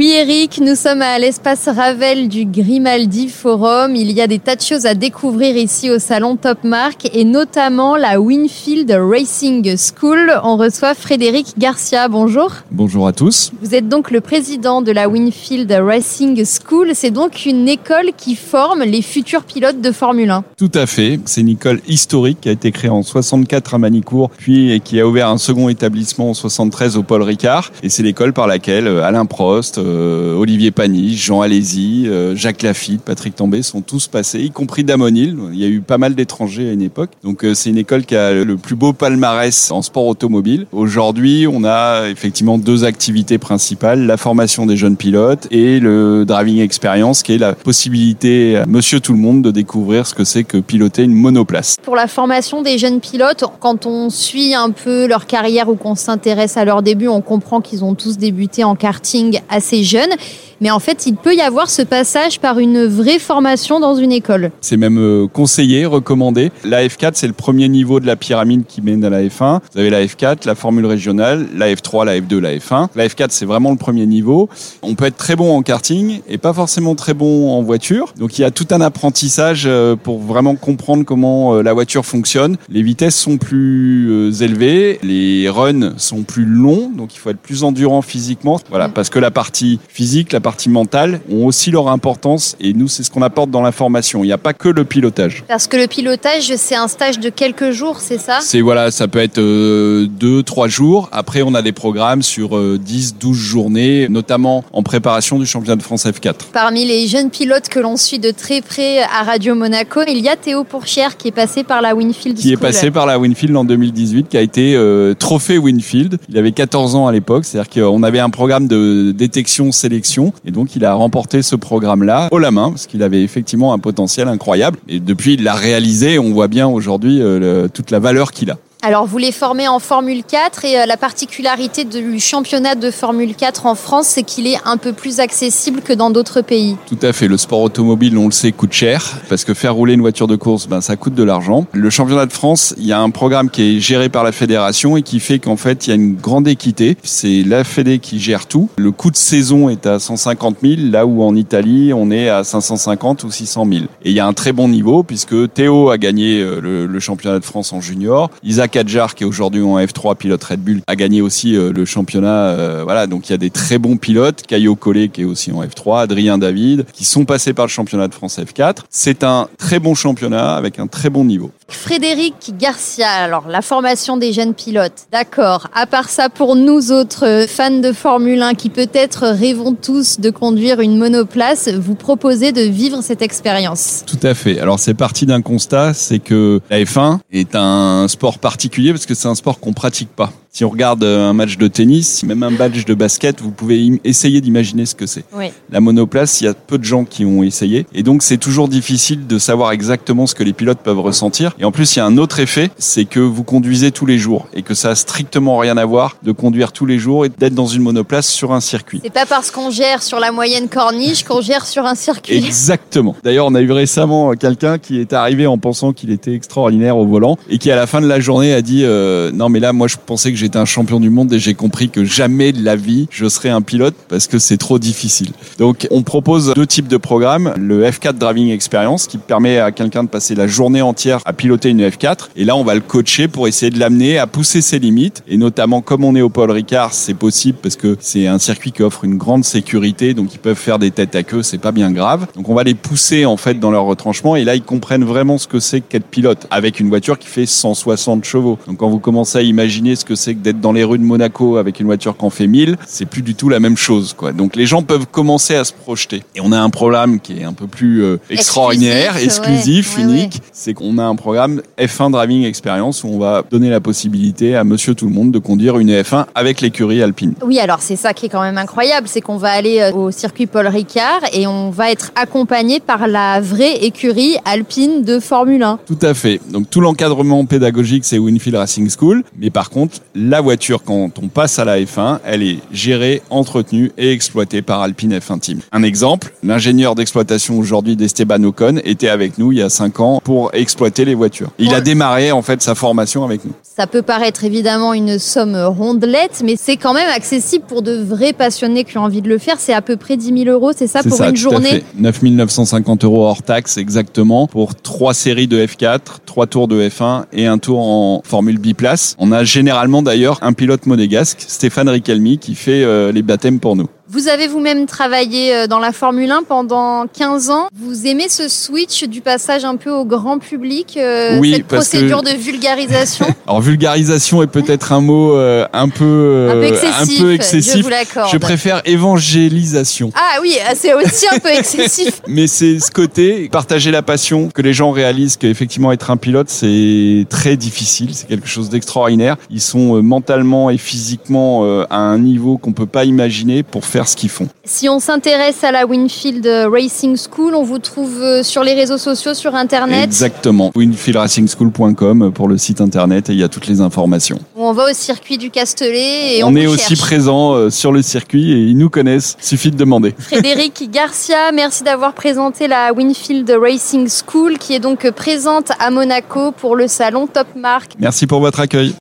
Oui Eric, nous sommes à l'espace Ravel du Grimaldi Forum. Il y a des tas de choses à découvrir ici au salon Top Mark et notamment la Winfield Racing School. On reçoit Frédéric Garcia. Bonjour. Bonjour à tous. Vous êtes donc le président de la Winfield Racing School. C'est donc une école qui forme les futurs pilotes de Formule 1. Tout à fait. C'est une école historique qui a été créée en 64 à Manicourt, puis qui a ouvert un second établissement en 73 au Paul Ricard. Et c'est l'école par laquelle euh, Alain Prost, euh, Olivier Paniche, Jean Alési, euh, Jacques Lafitte, Patrick Tambay sont tous passés, y compris Damonil. Il y a eu pas mal d'étrangers à une époque. Donc c'est une école qui a le plus beau palmarès en sport automobile. Aujourd'hui, on a effectivement deux activités principales, la formation des jeunes pilotes et le driving experience qui est la possibilité à monsieur tout le monde de découvrir ce que c'est que piloter une monoplace. Pour la formation des jeunes pilotes, quand on suit un peu leur carrière ou qu'on s'intéresse à leur début, on comprend qu'ils ont tous débuté en karting assez jeunes. Mais en fait, il peut y avoir ce passage par une vraie formation dans une école. C'est même euh, conseillé, recommandé. La F4, c'est le premier niveau de la pyramide qui mène à la F1. Vous avez la F4, la formule régionale, la F3, la F2, la F1. La F4, c'est vraiment le premier niveau. On peut être très bon en karting et pas forcément très bon en voiture. Donc il y a tout un apprentissage euh, pour vraiment comprendre comment euh, la voiture fonctionne. Les vitesses sont plus élevées, les runs sont plus longs, donc il faut être plus endurant physiquement. Voilà, parce que la partie physique, la partie partie mentale ont aussi leur importance et nous, c'est ce qu'on apporte dans la formation. Il n'y a pas que le pilotage. Parce que le pilotage, c'est un stage de quelques jours, c'est ça? C'est voilà, ça peut être euh, deux, trois jours. Après, on a des programmes sur 10, euh, 12 journées, notamment en préparation du championnat de France F4. Parmi les jeunes pilotes que l'on suit de très près à Radio Monaco, il y a Théo Pourchère qui est passé par la Winfield Qui est passé par la Winfield en 2018, qui a été euh, trophée Winfield. Il avait 14 ans à l'époque, c'est-à-dire qu'on avait un programme de détection-sélection et donc, il a remporté ce programme-là haut la main, parce qu'il avait effectivement un potentiel incroyable. Et depuis, il l'a réalisé. On voit bien aujourd'hui euh, toute la valeur qu'il a. Alors, vous les formez en Formule 4 et euh, la particularité du championnat de Formule 4 en France, c'est qu'il est un peu plus accessible que dans d'autres pays. Tout à fait. Le sport automobile, on le sait, coûte cher parce que faire rouler une voiture de course, ben, ça coûte de l'argent. Le championnat de France, il y a un programme qui est géré par la fédération et qui fait qu'en fait, il y a une grande équité. C'est la fédé qui gère tout. Le coût de saison est à 150 000, là où en Italie, on est à 550 ou 600 000. Et il y a un très bon niveau puisque Théo a gagné euh, le, le championnat de France en junior. Isaac Kadjar, qui est aujourd'hui en F3, pilote Red Bull, a gagné aussi euh, le championnat. Euh, voilà, donc il y a des très bons pilotes. Caillot Collet, qui est aussi en F3, Adrien David, qui sont passés par le championnat de France F4. C'est un très bon championnat avec un très bon niveau. Frédéric Garcia, alors la formation des jeunes pilotes, d'accord. À part ça, pour nous autres fans de Formule 1 qui peut-être rêvons tous de conduire une monoplace, vous proposez de vivre cette expérience. Tout à fait. Alors c'est parti d'un constat, c'est que la F1 est un sport particulier particulier parce que c'est un sport qu'on pratique pas. Si on regarde euh, un match de tennis, même un match de basket, vous pouvez essayer d'imaginer ce que c'est. La monoplace, il y a peu de gens qui ont essayé. Et donc, c'est toujours difficile de savoir exactement ce que les pilotes peuvent ressentir. Et en plus, il y a un autre effet, c'est que vous conduisez tous les jours et que ça a strictement rien à voir de conduire tous les jours et d'être dans une monoplace sur un circuit. C'est pas parce qu'on gère sur la moyenne corniche qu'on gère sur un circuit. Exactement. D'ailleurs, on a eu récemment quelqu'un qui est arrivé en pensant qu'il était extraordinaire au volant et qui, à la fin de la journée, a dit euh, non, mais là, moi, je pensais que j'étais un champion du monde et j'ai compris que jamais de la vie je serai un pilote parce que c'est trop difficile. Donc on propose deux types de programmes. Le F4 Driving Experience qui permet à quelqu'un de passer la journée entière à piloter une F4 et là on va le coacher pour essayer de l'amener à pousser ses limites et notamment comme on est au Paul Ricard c'est possible parce que c'est un circuit qui offre une grande sécurité donc ils peuvent faire des têtes à queue c'est pas bien grave. Donc on va les pousser en fait dans leur retranchement et là ils comprennent vraiment ce que c'est qu'être pilote avec une voiture qui fait 160 chevaux. Donc quand vous commencez à imaginer ce que c'est que d'être dans les rues de Monaco avec une voiture qui en fait 1000, c'est plus du tout la même chose. Quoi. Donc les gens peuvent commencer à se projeter. Et on a un programme qui est un peu plus euh, extraordinaire, exclusif, unique. C'est qu'on a un programme F1 Driving Experience où on va donner la possibilité à monsieur tout le monde de conduire une F1 avec l'écurie alpine. Oui, alors c'est ça qui est quand même incroyable, c'est qu'on va aller euh, au circuit Paul Ricard et on va être accompagné par la vraie écurie alpine de Formule 1. Tout à fait. Donc tout l'encadrement pédagogique, c'est Winfield Racing School. Mais par contre, la voiture, quand on passe à la F1, elle est gérée, entretenue et exploitée par Alpine F1 Team. Un exemple, l'ingénieur d'exploitation aujourd'hui d'Esteban Ocon était avec nous il y a 5 ans pour exploiter les voitures. Il a démarré en fait sa formation avec nous. Ça peut paraître évidemment une somme rondelette, mais c'est quand même accessible pour de vrais passionnés qui ont envie de le faire. C'est à peu près 10 000 euros, c'est ça, pour ça, une tout à journée fait. 9 950 euros hors taxe exactement pour trois séries de F4, trois tours de F1 et un tour en Formule biplace. On a généralement d'ailleurs un pilote monégasque, Stéphane Ricalmi, qui fait euh, les baptêmes pour nous. Vous avez vous-même travaillé euh, dans la Formule 1 pendant 15 ans. Vous aimez ce switch du passage un peu au grand public, euh, Oui, cette parce que- procédure de vulgarisation Alors vulgarisation est peut-être un mot euh, un peu euh, un peu excessif, un peu je excessif. vous. Je préfère évangélisation. Ah oui, c'est aussi un peu excessif. Mais c'est ce côté, partager la passion, que les gens réalisent qu'effectivement être un pilote, c'est très difficile, c'est quelque chose d'extraordinaire. Ils sont mentalement et physiquement à un niveau qu'on peut pas imaginer pour faire ce qu'ils font. Si on s'intéresse à la Winfield Racing School, on vous trouve euh, sur les réseaux sociaux, sur Internet. Exactement. winfieldracingschool.com pour le site internet et il y a toutes les informations. On va au circuit du Castellet et on, on est aussi cherche. présent euh, sur le circuit et ils nous connaissent, suffit de demander. Frédéric Garcia, merci d'avoir présenté la Winfield Racing School qui est donc présente à Monaco pour le salon Top Mark. Merci pour votre accueil.